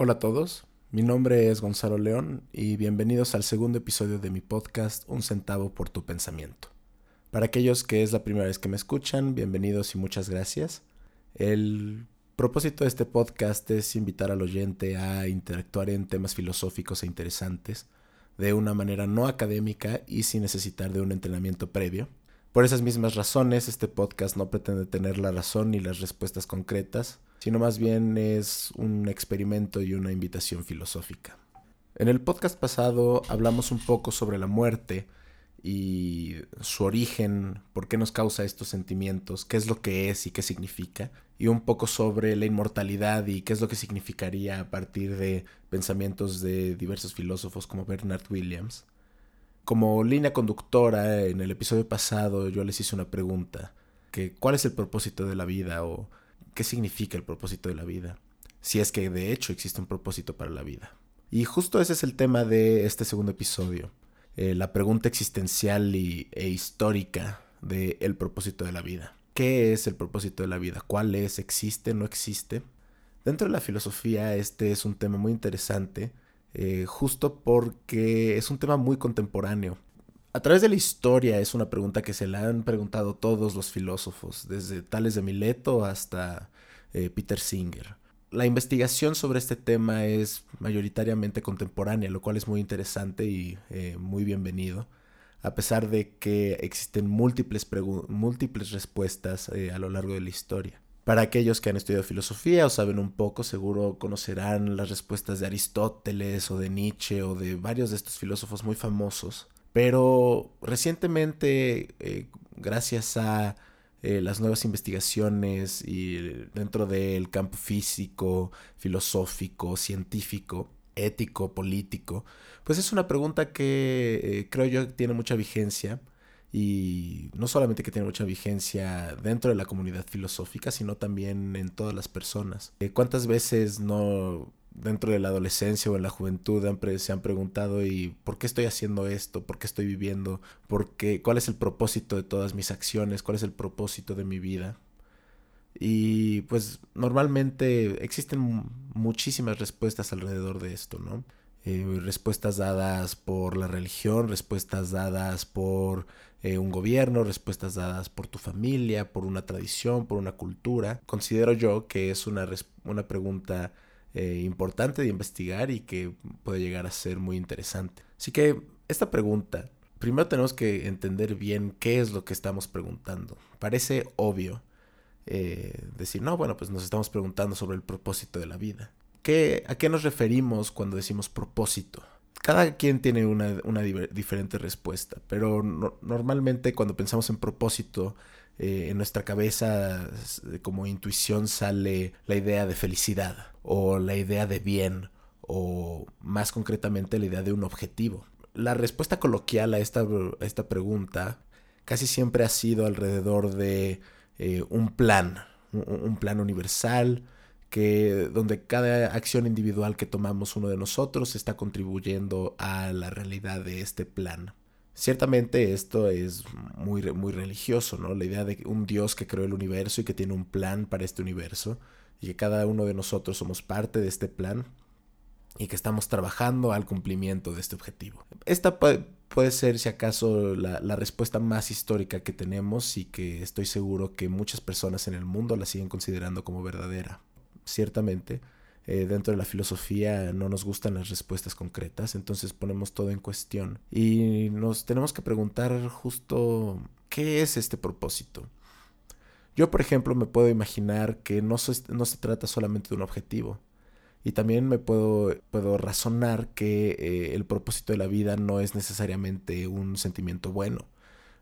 Hola a todos, mi nombre es Gonzalo León y bienvenidos al segundo episodio de mi podcast Un centavo por tu pensamiento. Para aquellos que es la primera vez que me escuchan, bienvenidos y muchas gracias. El propósito de este podcast es invitar al oyente a interactuar en temas filosóficos e interesantes de una manera no académica y sin necesitar de un entrenamiento previo. Por esas mismas razones, este podcast no pretende tener la razón ni las respuestas concretas, sino más bien es un experimento y una invitación filosófica. En el podcast pasado hablamos un poco sobre la muerte y su origen, por qué nos causa estos sentimientos, qué es lo que es y qué significa, y un poco sobre la inmortalidad y qué es lo que significaría a partir de pensamientos de diversos filósofos como Bernard Williams. Como línea conductora, en el episodio pasado yo les hice una pregunta, que ¿cuál es el propósito de la vida? o qué significa el propósito de la vida, si es que de hecho existe un propósito para la vida. Y justo ese es el tema de este segundo episodio, eh, la pregunta existencial y, e histórica del el propósito de la vida. ¿Qué es el propósito de la vida? ¿Cuál es? ¿Existe? ¿No existe? Dentro de la filosofía este es un tema muy interesante, eh, justo porque es un tema muy contemporáneo. A través de la historia es una pregunta que se le han preguntado todos los filósofos, desde Tales de Mileto hasta eh, Peter Singer. La investigación sobre este tema es mayoritariamente contemporánea, lo cual es muy interesante y eh, muy bienvenido, a pesar de que existen múltiples, múltiples respuestas eh, a lo largo de la historia. Para aquellos que han estudiado filosofía o saben un poco, seguro conocerán las respuestas de Aristóteles o de Nietzsche o de varios de estos filósofos muy famosos pero recientemente, gracias a eh, las nuevas investigaciones y dentro del campo físico, filosófico, científico, ético, político, pues es una pregunta que eh, creo yo tiene mucha vigencia y no solamente que tiene mucha vigencia dentro de la comunidad filosófica, sino también en todas las personas. ¿Cuántas veces no dentro de la adolescencia o en la juventud se han preguntado y por qué estoy haciendo esto, por qué estoy viviendo, ¿Por qué, cuál es el propósito de todas mis acciones, cuál es el propósito de mi vida. Y pues normalmente existen muchísimas respuestas alrededor de esto, ¿no? Eh, respuestas dadas por la religión, respuestas dadas por eh, un gobierno, respuestas dadas por tu familia, por una tradición, por una cultura. Considero yo que es una, una pregunta eh, importante de investigar y que puede llegar a ser muy interesante. Así que esta pregunta, primero tenemos que entender bien qué es lo que estamos preguntando. Parece obvio eh, decir, no, bueno, pues nos estamos preguntando sobre el propósito de la vida. ¿Qué, ¿A qué nos referimos cuando decimos propósito? Cada quien tiene una, diferente respuesta, pero normalmente cuando pensamos en propósito, eh, en nuestra cabeza como intuición sale la idea de felicidad o la idea de bien o más concretamente la idea de un objetivo. La respuesta coloquial a esta, esta pregunta casi siempre ha sido alrededor de eh, un plan, un, plan universal, que donde cada acción individual que tomamos uno de nosotros está contribuyendo a la realidad de este plan. Ciertamente esto es muy, muy religioso, ¿no? La idea de un Dios que creó el universo y que tiene un plan para este universo y que cada uno de nosotros somos parte de este plan y que estamos trabajando al cumplimiento de este objetivo. Esta puede, ser, si acaso, la, la, respuesta más histórica que tenemos y que estoy seguro que muchas personas en el mundo la siguen considerando como verdadera. Ciertamente, eh, dentro de la filosofía no nos gustan las respuestas concretas, entonces ponemos todo en cuestión y nos tenemos que preguntar justo qué es este propósito. Yo, por ejemplo, me puedo imaginar que no se, no se trata solamente de un objetivo. Y también me puedo, puedo razonar que eh, el propósito de la vida no es necesariamente un sentimiento bueno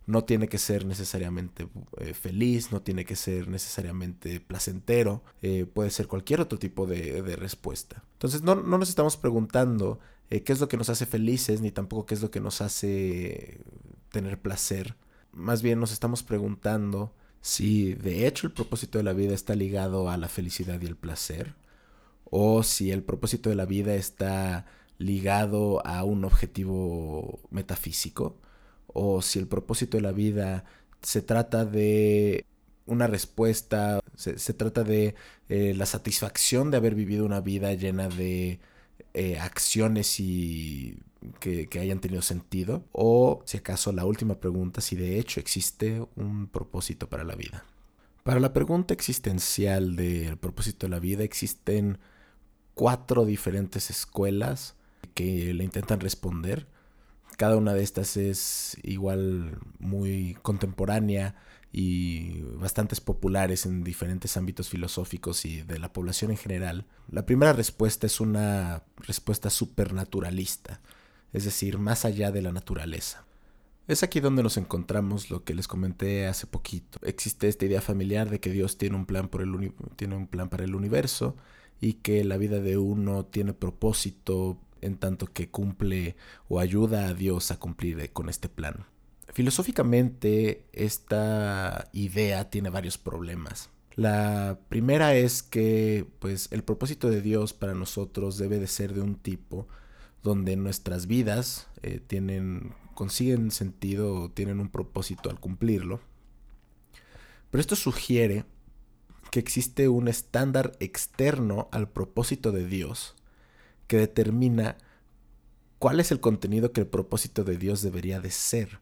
no tiene que ser necesariamente eh, feliz, no tiene que ser necesariamente placentero, eh, puede ser cualquier otro tipo de, respuesta. Entonces no, nos estamos preguntando eh, qué es lo que nos hace felices, ni tampoco qué es lo que nos hace tener placer. Más bien nos estamos preguntando si de hecho el propósito de la vida está ligado a la felicidad y el placer, o si el propósito de la vida está ligado a un objetivo metafísico o si el propósito de la vida se trata de una respuesta Se, trata de eh, la satisfacción de haber vivido una vida llena de eh, acciones y que, que, hayan tenido sentido. O, si acaso, la última pregunta, si de hecho existe un propósito para la vida. Para la pregunta existencial del propósito de la vida existen cuatro diferentes escuelas que le intentan responder. Cada una de estas es igual muy contemporánea y bastantes populares en diferentes ámbitos filosóficos y de la población en general. La primera respuesta es una respuesta supernaturalista, es decir, más allá de la naturaleza. Es aquí donde nos encontramos lo que les comenté hace poquito. Existe esta idea familiar de que Dios tiene un plan, por el tiene un plan para el universo y que la vida de uno tiene propósito en tanto que cumple o ayuda a Dios a cumplir con este plan. Filosóficamente, esta idea tiene varios problemas. La primera es que pues el propósito de Dios para nosotros debe de ser de un tipo donde nuestras vidas eh, tienen consiguen sentido o tienen un propósito al cumplirlo. Pero esto sugiere que existe un estándar externo al propósito de Dios que determina cuál es el contenido que el propósito de Dios debería de ser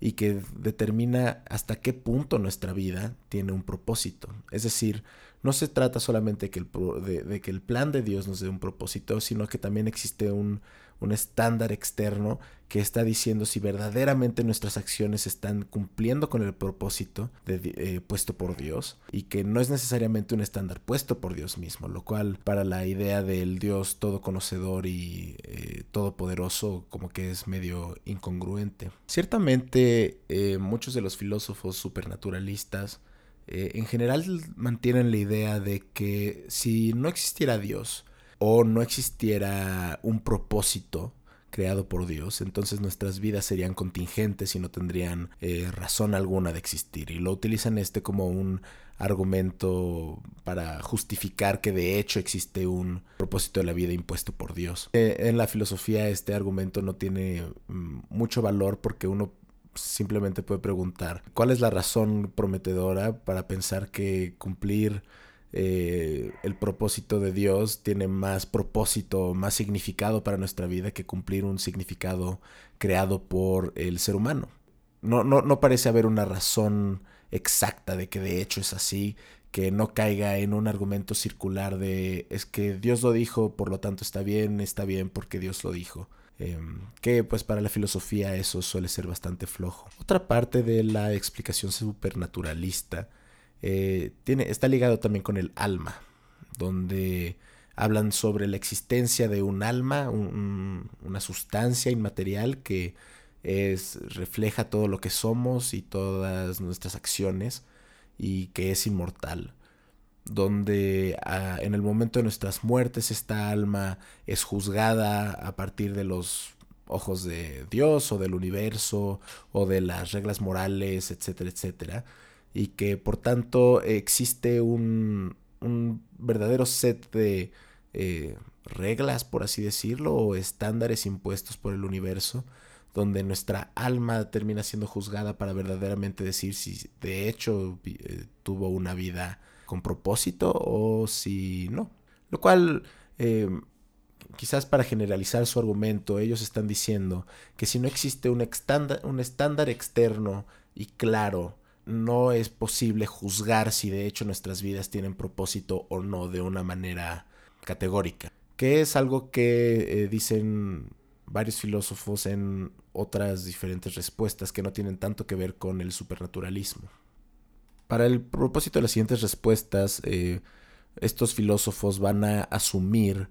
y que determina hasta qué punto nuestra vida tiene un propósito. Es decir, no se trata solamente que el, de, que el plan de Dios nos dé un propósito, sino que también existe un, un estándar externo que está diciendo si verdaderamente nuestras acciones están cumpliendo con el propósito eh, puesto por Dios y que no es necesariamente un estándar puesto por Dios mismo, lo cual para la idea del Dios todo conocedor y eh, todopoderoso como que es medio incongruente. Ciertamente eh, muchos de los filósofos supernaturalistas en general mantienen la idea de que si no existiera Dios, o no existiera un propósito creado por Dios, entonces nuestras vidas serían contingentes y no tendrían eh, razón alguna de existir. Y lo utilizan este como un argumento para justificar que de hecho existe un propósito de la vida impuesto por Dios. Eh, en la filosofía este argumento no tiene mm, mucho valor porque uno simplemente puede preguntar cuál es la razón prometedora para pensar que cumplir eh, el propósito de Dios tiene más propósito, más significado para nuestra vida que cumplir un significado creado por el ser humano. No, no, no parece haber una razón exacta de que de hecho es así, que no caiga en un argumento circular de es que Dios lo dijo, por lo tanto está bien, está bien porque Dios lo dijo. Em, que pues para la filosofía eso suele ser bastante flojo. Otra parte de la explicación supernaturalista eh, tiene, está ligado también con el alma, donde hablan sobre la existencia de un alma, una sustancia inmaterial que es, refleja todo lo que somos y todas nuestras acciones y que es inmortal. Donde ah, en el momento de nuestras muertes esta alma es juzgada a partir de los ojos de Dios o del universo o de las reglas morales, etcétera, etcétera y que por tanto existe un, verdadero set de eh, reglas, por así decirlo, o estándares impuestos por el universo, donde nuestra alma termina siendo juzgada para verdaderamente decir si de hecho eh, tuvo una vida con propósito o si no. Lo cual, eh, quizás para generalizar su argumento, ellos están diciendo que si no existe un un estándar externo y claro no es posible juzgar si de hecho nuestras vidas tienen propósito o no de una manera categórica, que es algo que eh, dicen varios filósofos en otras diferentes respuestas que no tienen tanto que ver con el supernaturalismo. Para el propósito de las siguientes respuestas, eh, estos filósofos van a asumir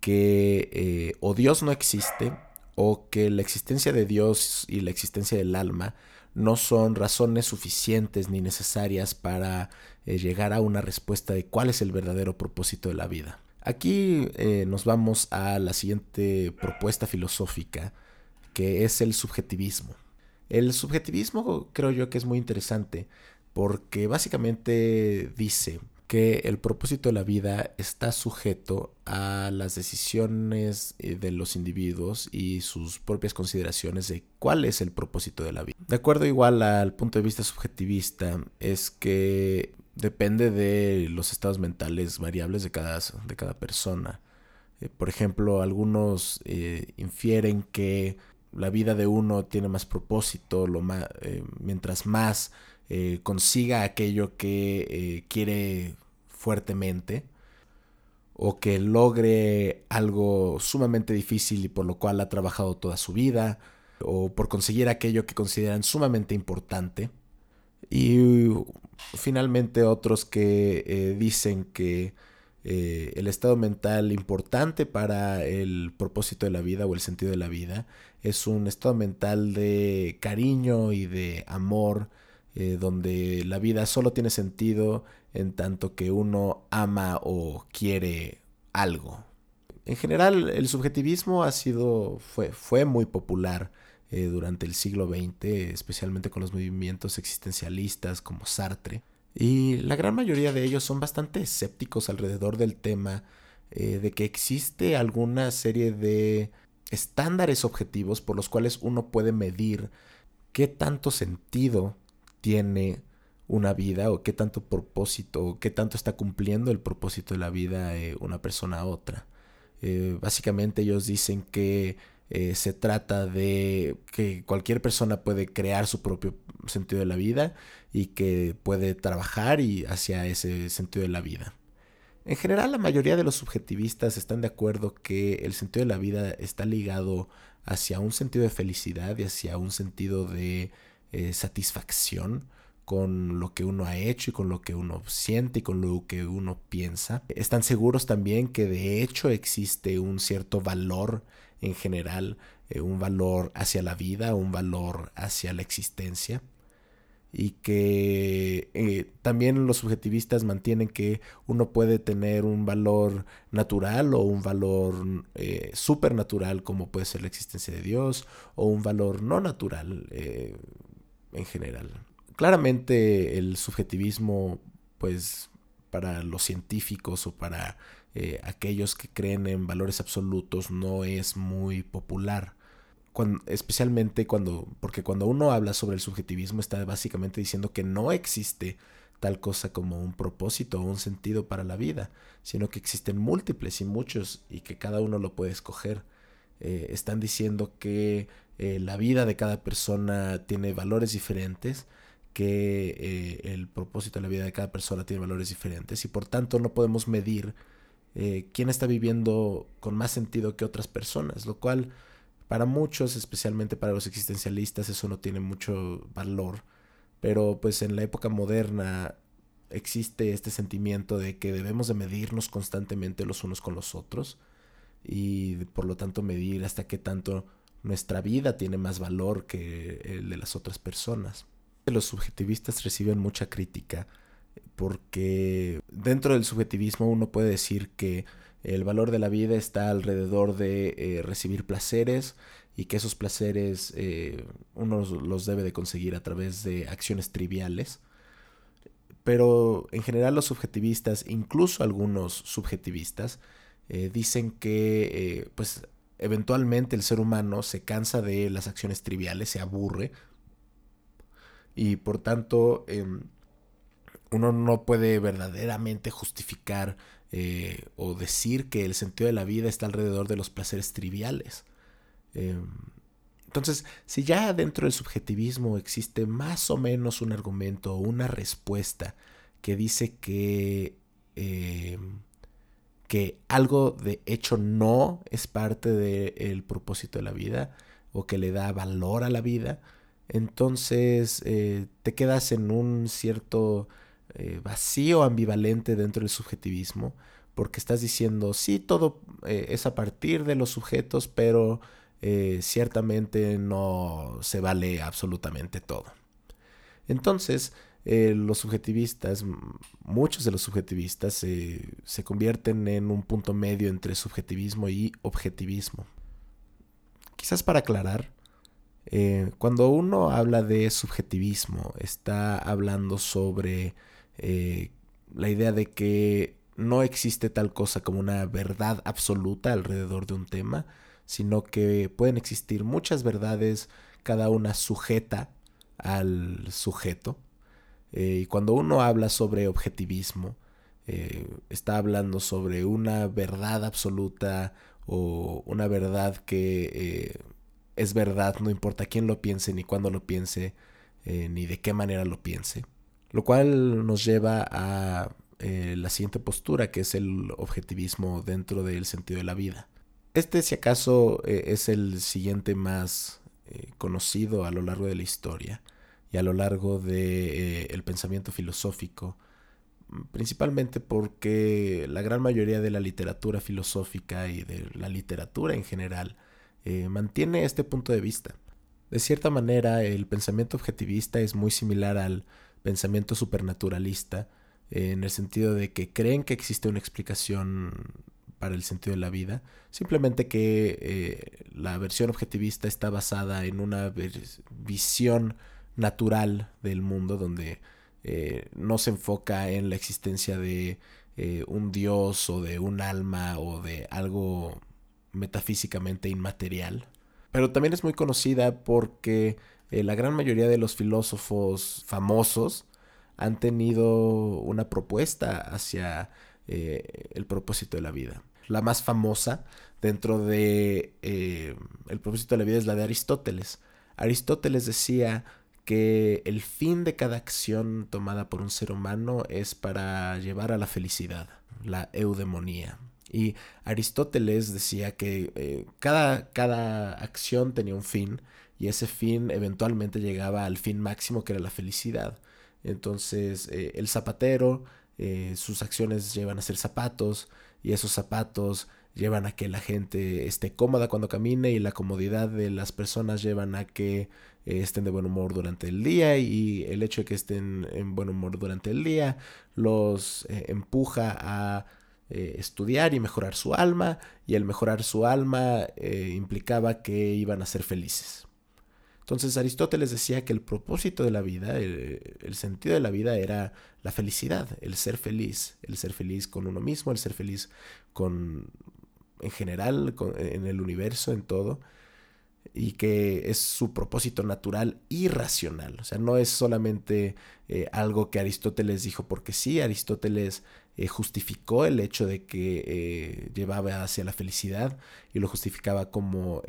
que eh, o Dios no existe o que la existencia de Dios y la existencia del alma no son razones suficientes ni necesarias para eh, llegar a una respuesta de cuál es el verdadero propósito de la vida. Aquí eh, nos vamos a la siguiente propuesta filosófica, que es el subjetivismo. El subjetivismo creo yo que es muy interesante porque básicamente dice que el propósito de la vida está sujeto a las decisiones eh, de los individuos y sus propias consideraciones de cuál es el propósito de la vida. De acuerdo igual al punto de vista subjetivista, es que depende de los estados mentales variables de cada, de cada persona. Eh, por ejemplo, algunos eh, infieren que la vida de uno tiene más propósito lo eh, mientras más consiga aquello que quiere fuertemente o que logre algo sumamente difícil y por lo cual ha trabajado toda su vida o por conseguir aquello que consideran sumamente importante. Y finalmente otros que dicen que eh, el estado mental importante para el propósito de la vida o el sentido de la vida es un estado mental de cariño y de amor, eh, donde la vida solo tiene sentido en tanto que uno ama o quiere algo. En general, el subjetivismo ha sido, fue, fue muy popular eh, durante el siglo XX, especialmente con los movimientos existencialistas como Sartre. Y la gran mayoría de ellos son bastante escépticos alrededor del tema eh, de que existe alguna serie de estándares objetivos por los cuales uno puede medir qué tanto sentido tiene una vida o qué tanto propósito o qué tanto está cumpliendo el propósito de la vida eh, una persona a otra. Eh, básicamente ellos dicen que eh, se trata de que cualquier persona puede crear su propio sentido de la vida y que puede trabajar y hacia ese sentido de la vida. En general, la mayoría de los subjetivistas están de acuerdo que el sentido de la vida está ligado hacia un sentido de felicidad y hacia un sentido de eh, satisfacción con lo que uno ha hecho y con lo que uno siente y con lo que uno piensa. Están seguros también que de hecho existe un cierto valor en general, eh, un valor hacia la vida, un valor hacia la existencia. Y que eh, también los subjetivistas mantienen que uno puede tener un valor natural o un valor supernatural como puede ser la existencia de Dios o un valor no natural en general. Claramente el subjetivismo pues para los científicos o para eh, aquellos que creen en valores absolutos no es muy popular. especialmente cuando, porque cuando uno habla sobre el subjetivismo está básicamente diciendo que no existe tal cosa como un propósito o un sentido para la vida, sino que existen múltiples y muchos y que cada uno lo puede escoger. Eh, están diciendo que eh, la vida de cada persona tiene valores diferentes que eh, el propósito de la vida de cada persona tiene valores diferentes y por tanto no podemos medir eh, quién está viviendo con más sentido que otras personas, lo cual para muchos, especialmente para los existencialistas, eso no tiene mucho valor, pero pues en la época moderna existe este sentimiento de que debemos de medirnos constantemente los unos con los otros y por lo tanto medir hasta qué tanto nuestra vida tiene más valor que el de las otras personas los subjetivistas reciben mucha crítica porque dentro del subjetivismo uno puede decir que el valor de la vida está alrededor de eh, recibir placeres y que esos placeres eh, uno los debe de conseguir a través de acciones triviales. Pero en general los subjetivistas, incluso algunos subjetivistas, eh, dicen que pues eventualmente el ser humano se cansa de las acciones triviales, se aburre y por tanto em, uno no puede verdaderamente justificar eh, o decir que el sentido de la vida está alrededor de los placeres triviales. Em, entonces, si ya dentro del subjetivismo existe más o menos un argumento o una respuesta que dice que, em, que algo de hecho no es parte del propósito de la vida o que le da valor a la vida, entonces eh, te quedas en un cierto eh, vacío ambivalente dentro del subjetivismo, porque estás diciendo, sí, todo eh, es a partir de los sujetos, pero ciertamente no se vale absolutamente todo. Entonces, los subjetivistas, muchos de los subjetivistas se convierten en un punto medio entre subjetivismo y objetivismo. Quizás para aclarar, eh, cuando uno habla de subjetivismo, está hablando sobre eh, la idea de que no existe tal cosa como una verdad absoluta alrededor de un tema, sino que pueden existir muchas verdades, cada una sujeta al sujeto. Y cuando uno habla sobre objetivismo, está hablando sobre una verdad absoluta o una verdad que es verdad, no importa quién lo piense, ni cuándo lo piense, ni de qué manera lo piense. Lo cual nos lleva a eh, la siguiente postura, que es el objetivismo dentro del sentido de la vida. Este, si acaso, eh, es el siguiente más eh, conocido a lo largo de la historia y a lo largo del pensamiento filosófico, principalmente porque la gran mayoría de la literatura filosófica y de la literatura en general mantiene este punto de vista. De cierta manera, el pensamiento objetivista es muy similar al pensamiento supernaturalista, en el sentido de que creen que existe una explicación para el sentido de la vida, simplemente que eh, la versión objetivista está basada en una visión natural del mundo donde eh, no se enfoca en la existencia de eh, un dios o de un alma o de algo metafísicamente inmaterial. Pero también es muy conocida porque la gran mayoría de los filósofos famosos han tenido una propuesta hacia eh, el propósito de la vida. La más famosa dentro de eh, el propósito de la vida es la de Aristóteles. Aristóteles decía que el fin de cada acción tomada por un ser humano es para llevar a la felicidad, la eudemonía. Y Aristóteles decía que eh, cada, cada acción tenía un fin y ese fin eventualmente llegaba al fin máximo que era la felicidad. Entonces eh, el zapatero, eh, sus acciones llevan a ser zapatos y esos zapatos llevan a que la gente esté cómoda cuando camine y la comodidad de las personas llevan a que eh, estén de buen humor durante el día y el hecho de que estén en buen humor durante el día los empuja a estudiar y mejorar su alma y el mejorar su alma implicaba que iban a ser felices. Entonces Aristóteles decía que el propósito de la vida, el, sentido de la vida era la felicidad, el ser feliz, el ser feliz con uno mismo, el ser feliz con en general, en el universo, en todo, y que es su propósito natural y racional. O sea, no es solamente eh, algo que Aristóteles dijo porque sí, Aristóteles eh, justificó el hecho de que eh, llevaba hacia la felicidad y lo justificaba como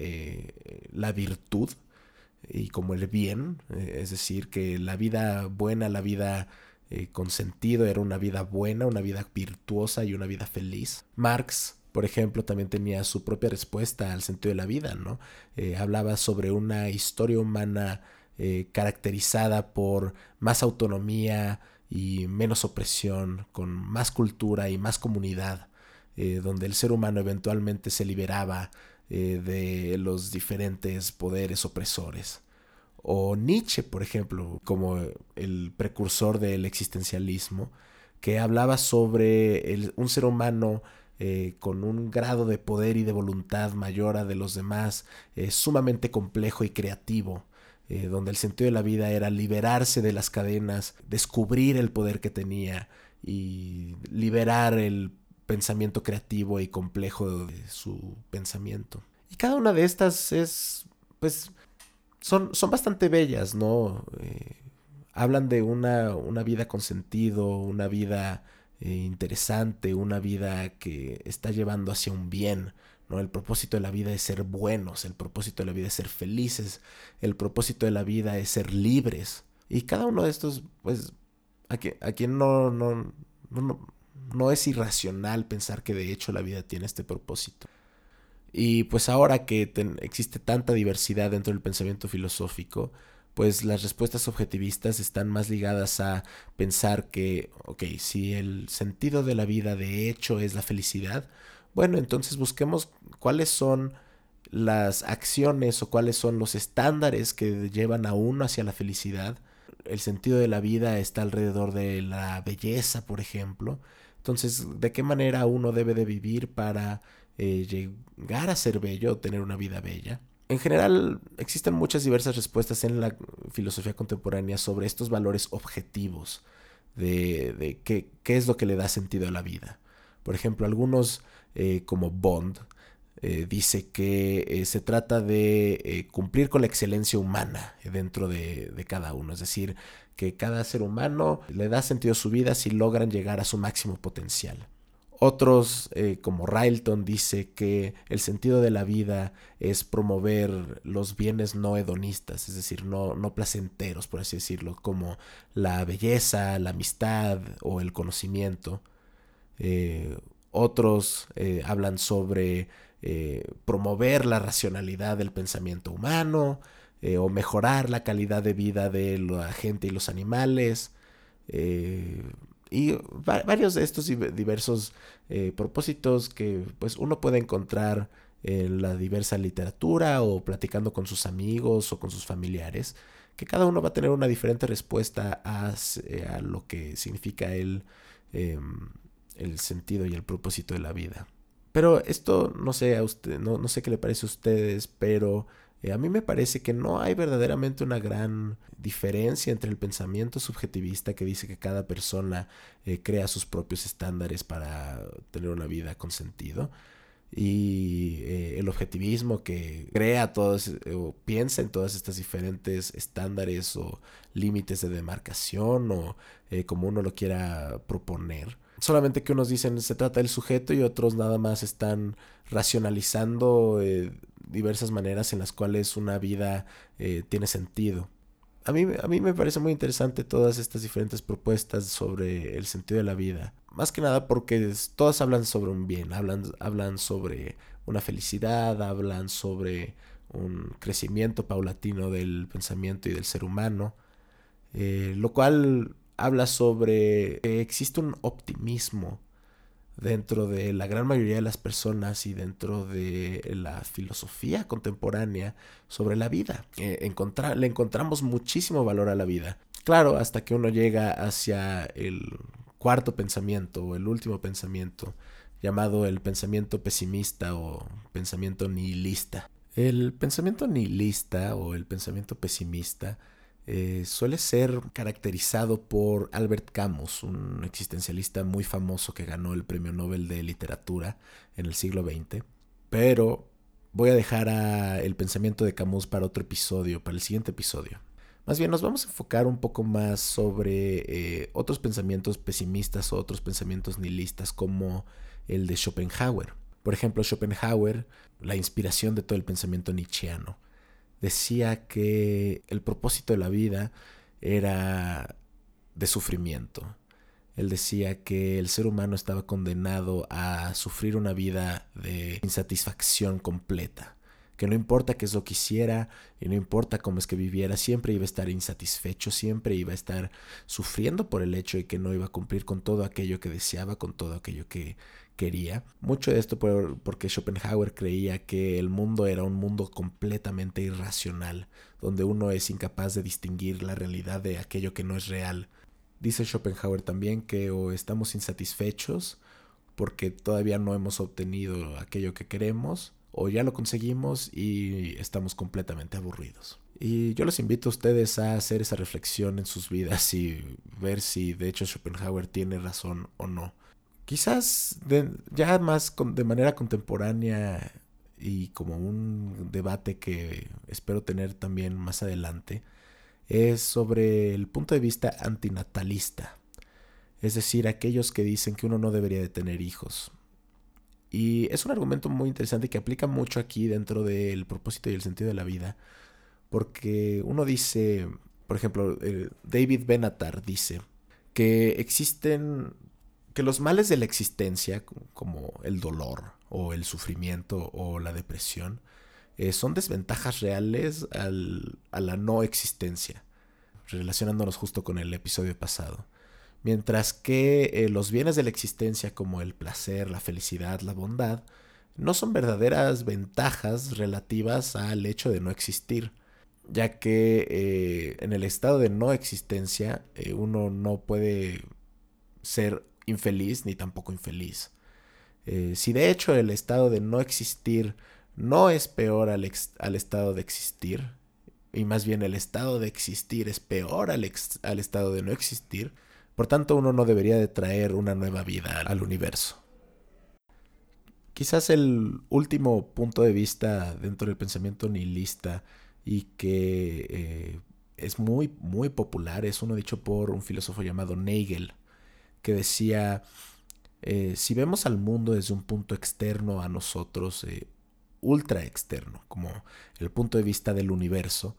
la virtud y como el bien, es decir, que la vida buena, la vida con sentido era una vida buena, una vida virtuosa y una vida feliz. Marx, por ejemplo, también tenía su propia respuesta al sentido de la vida, ¿no? Eh, hablaba sobre una historia humana caracterizada por más autonomía y menos opresión, con más cultura y más comunidad, donde el ser humano eventualmente se liberaba eh, de los diferentes poderes opresores. O Nietzsche, por ejemplo, como el precursor del existencialismo, que hablaba sobre un ser humano eh, con un grado de poder y de voluntad mayor a de los demás, eh, sumamente complejo y creativo, donde el sentido de la vida era liberarse de las cadenas, descubrir el poder que tenía y liberar el pensamiento creativo y complejo de su pensamiento. Y cada una de estas es, pues, son, son bastante bellas, ¿no? Eh, hablan de una, una, vida con sentido, una vida eh, interesante, una vida que está llevando hacia un bien, ¿no? El propósito de la vida es ser buenos, el propósito de la vida es ser felices, el propósito de la vida es ser libres. Y cada uno de estos, pues, a, quien no, no, no, no es irracional pensar que de hecho la vida tiene este propósito. Y pues ahora que existe tanta diversidad dentro del pensamiento filosófico, pues las respuestas objetivistas están más ligadas a pensar que, ok, si el sentido de la vida de hecho es la felicidad, bueno, entonces busquemos cuáles son las acciones o cuáles son los estándares que llevan a uno hacia la felicidad. El sentido de la vida está alrededor de la belleza, por ejemplo. Entonces, ¿de qué manera uno debe de vivir para eh, llegar a ser bello o tener una vida bella? En general, existen muchas diversas respuestas en la filosofía contemporánea sobre estos valores objetivos de, qué, es lo que le da sentido a la vida. Por ejemplo, algunos eh, como Bond eh, dice que se trata de cumplir con la excelencia humana dentro de, de, cada uno. Es decir, que cada ser humano le da sentido a su vida si logran llegar a su máximo potencial. Otros, eh, como Railton, dice que el sentido de la vida es promover los bienes no hedonistas, es decir, no, no placenteros, por así decirlo, como la belleza, la amistad o el conocimiento. Eh, otros eh, hablan sobre promover la racionalidad del pensamiento humano o mejorar la calidad de vida de la gente y los animales. Y varios de estos diversos eh, propósitos que pues uno puede encontrar en la diversa literatura o platicando con sus amigos o con sus familiares, que cada uno va a tener una diferente respuesta a, eh, a lo que significa el, em, el sentido y el propósito de la vida. Pero esto no sé a usted, no, no sé qué le parece a ustedes, pero eh, a mí me parece que no hay verdaderamente una gran diferencia entre el pensamiento subjetivista que dice que cada persona eh, crea sus propios estándares para tener una vida con sentido y eh, el objetivismo que crea todos o piensa en todas estas diferentes estándares o límites de demarcación o como uno lo quiera proponer. Solamente que unos dicen se trata del sujeto y otros nada más están racionalizando diversas maneras en las cuales una vida eh, tiene sentido. A mí, a mí me parece muy interesante todas estas diferentes propuestas sobre el sentido de la vida. Más que nada porque todas hablan sobre un bien, hablan, hablan sobre una felicidad, hablan sobre un crecimiento paulatino del pensamiento y del ser humano, eh, lo cual habla sobre que existe un optimismo dentro de la gran mayoría de las personas y dentro de la filosofía contemporánea sobre la vida. Eh, le encontramos muchísimo valor a la vida. Claro, hasta que uno llega hacia el cuarto pensamiento o el último pensamiento, llamado el pensamiento pesimista o pensamiento nihilista. El pensamiento nihilista o el pensamiento pesimista eh, suele ser caracterizado por Albert Camus, un existencialista muy famoso que ganó el Premio Nobel de Literatura en el siglo XX. Pero voy a dejar el pensamiento de Camus para otro episodio, para el siguiente episodio. Más bien nos vamos a enfocar un poco más sobre eh, otros pensamientos pesimistas o otros pensamientos nihilistas como el de Schopenhauer. Por ejemplo, Schopenhauer, la inspiración de todo el pensamiento nietzscheano decía que el propósito de la vida era de sufrimiento. Él decía que el ser humano estaba condenado a sufrir una vida de insatisfacción completa, que no importa qué es lo que hiciera y no importa cómo es que viviera, siempre iba a estar insatisfecho, siempre iba a estar sufriendo por el hecho de que no iba a cumplir con todo aquello que deseaba, con todo aquello que, quería. Mucho de esto porque Schopenhauer creía que el mundo era un mundo completamente irracional, donde uno es incapaz de distinguir la realidad de aquello que no es real. Dice Schopenhauer también que o estamos insatisfechos porque todavía no hemos obtenido aquello que queremos, o ya lo conseguimos y estamos completamente aburridos. Y yo les invito a ustedes a hacer esa reflexión en sus vidas y ver si de hecho Schopenhauer tiene razón o no. Quizás ya más de manera contemporánea y como un debate que espero tener también más adelante, es sobre el punto de vista antinatalista. Es decir, aquellos que dicen que uno no debería de tener hijos. Y es un argumento muy interesante que aplica mucho aquí dentro del propósito y el sentido de la vida. Porque uno dice, por ejemplo, David Benatar dice que existen que los males de la existencia, como el dolor o el sufrimiento o la depresión, eh, son desventajas reales a la no existencia, relacionándonos justo con el episodio pasado. Mientras que eh, los bienes de la existencia como el placer, la felicidad, la bondad, no son verdaderas ventajas relativas al hecho de no existir, ya que eh, en el estado de no existencia uno no puede ser infeliz ni tampoco infeliz. Eh, si de hecho el estado de no existir no es peor al, al, estado de existir, y más bien el estado de existir es peor al, al estado de no existir, por tanto uno no debería de traer una nueva vida al universo. Quizás el último punto de vista dentro del pensamiento nihilista y que eh, es muy, muy popular. Es uno dicho por un filósofo llamado Nagel, que decía, eh, si vemos al mundo desde un punto externo a nosotros, eh, ultra externo, como el punto de vista del universo,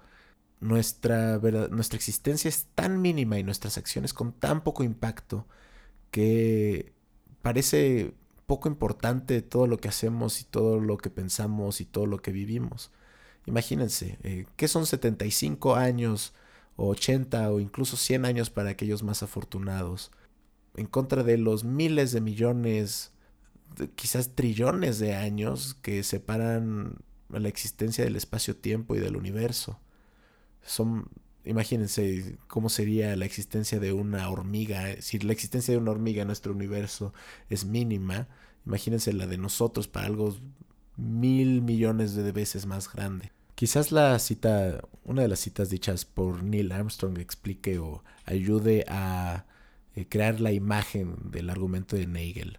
nuestra, nuestra existencia es tan mínima y nuestras acciones con tan poco impacto que parece poco importante todo lo que hacemos y todo lo que pensamos y todo lo que vivimos. Imagínense, eh, ¿qué son 75 años o 80 o incluso 100 años para aquellos más afortunados? En contra de los miles de millones, quizás trillones de años que separan la existencia del espacio-tiempo y del universo. Son, imagínense cómo sería la existencia de una hormiga. Si la existencia de una hormiga en nuestro universo es mínima, imagínense la de nosotros para algo mil millones de veces más grande. Quizás la cita, una de las citas dichas por Neil Armstrong explique o ayude a eh, crear la imagen del argumento de Nagel,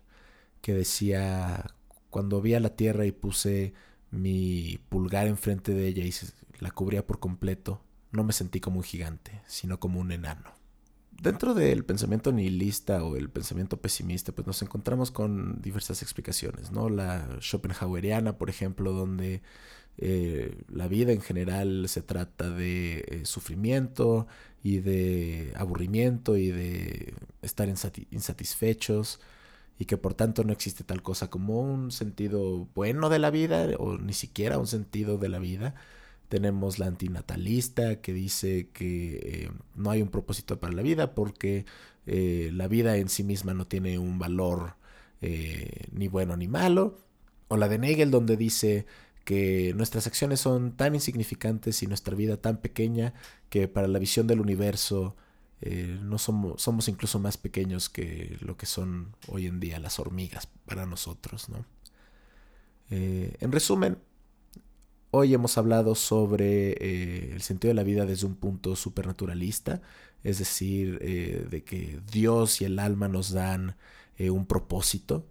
que decía, cuando vi a la Tierra y puse mi pulgar enfrente de ella y la cubría por completo, no me sentí como un gigante, sino como un enano. Dentro del pensamiento nihilista o el pensamiento pesimista, pues nos encontramos con diversas explicaciones, ¿no? La Schopenhaueriana, por ejemplo, donde eh, la vida en general se trata de eh, sufrimiento y de aburrimiento y de estar insatisfechos y que por tanto no existe tal cosa como un sentido bueno de la vida o ni siquiera un sentido de la vida tenemos la antinatalista que dice que eh, no hay un propósito para la vida porque eh, la vida en sí misma no tiene un valor eh, ni bueno ni malo. O la de Nagel donde dice que nuestras acciones son tan insignificantes y nuestra vida tan pequeña que para la visión del universo no somos, somos incluso más pequeños que lo que son hoy en día las hormigas para nosotros. ¿no? en resumen, Hoy hemos hablado sobre eh, el sentido de la vida desde un punto supernaturalista, es decir, eh, de que Dios y el alma nos dan eh, un propósito,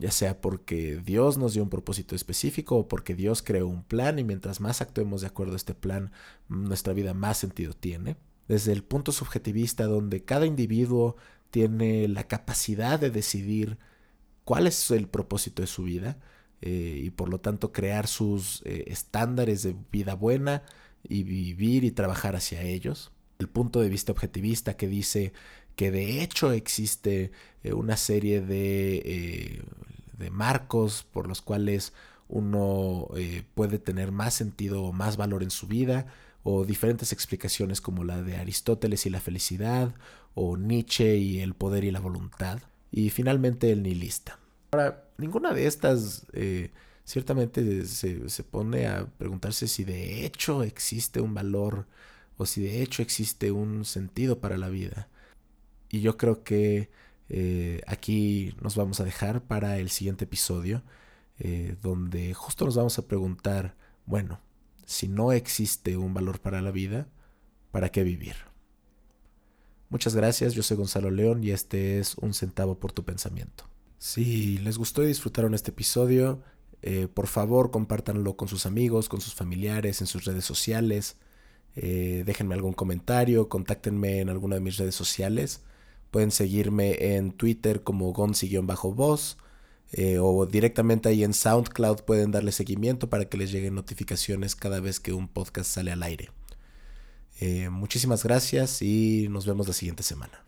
ya sea porque Dios nos dio un propósito específico o porque Dios creó un plan y mientras más actuemos de acuerdo a este plan, nuestra vida más sentido tiene. Desde el punto subjetivista donde cada individuo tiene la capacidad de decidir cuál es el propósito de su vida, eh, y por lo tanto crear sus eh, estándares de vida buena y vivir y trabajar hacia ellos. El punto de vista objetivista que dice que de hecho existe eh, una serie de, de, marcos por los cuales uno puede tener más sentido o más valor en su vida, o diferentes explicaciones como la de Aristóteles y la felicidad, o Nietzsche y el poder y la voluntad, y finalmente el nihilista. Ahora, ninguna de estas eh, ciertamente se, pone a preguntarse si de hecho existe un valor o si de hecho existe un sentido para la vida. Y yo creo que eh, aquí nos vamos a dejar para el siguiente episodio, eh, donde justo nos vamos a preguntar, bueno, si no existe un valor para la vida, ¿para qué vivir? Muchas gracias, yo soy Gonzalo León y este es Un centavo por tu pensamiento. Si les gustó y disfrutaron este episodio, eh, por favor compártanlo con sus amigos, con sus familiares, en sus redes sociales. Eh, déjenme algún comentario, contáctenme en alguna de mis redes sociales. Pueden seguirme en Twitter como gonzi-voz eh, o directamente ahí en SoundCloud pueden darle seguimiento para que les lleguen notificaciones cada vez que un podcast sale al aire. muchísimas gracias y nos vemos la siguiente semana.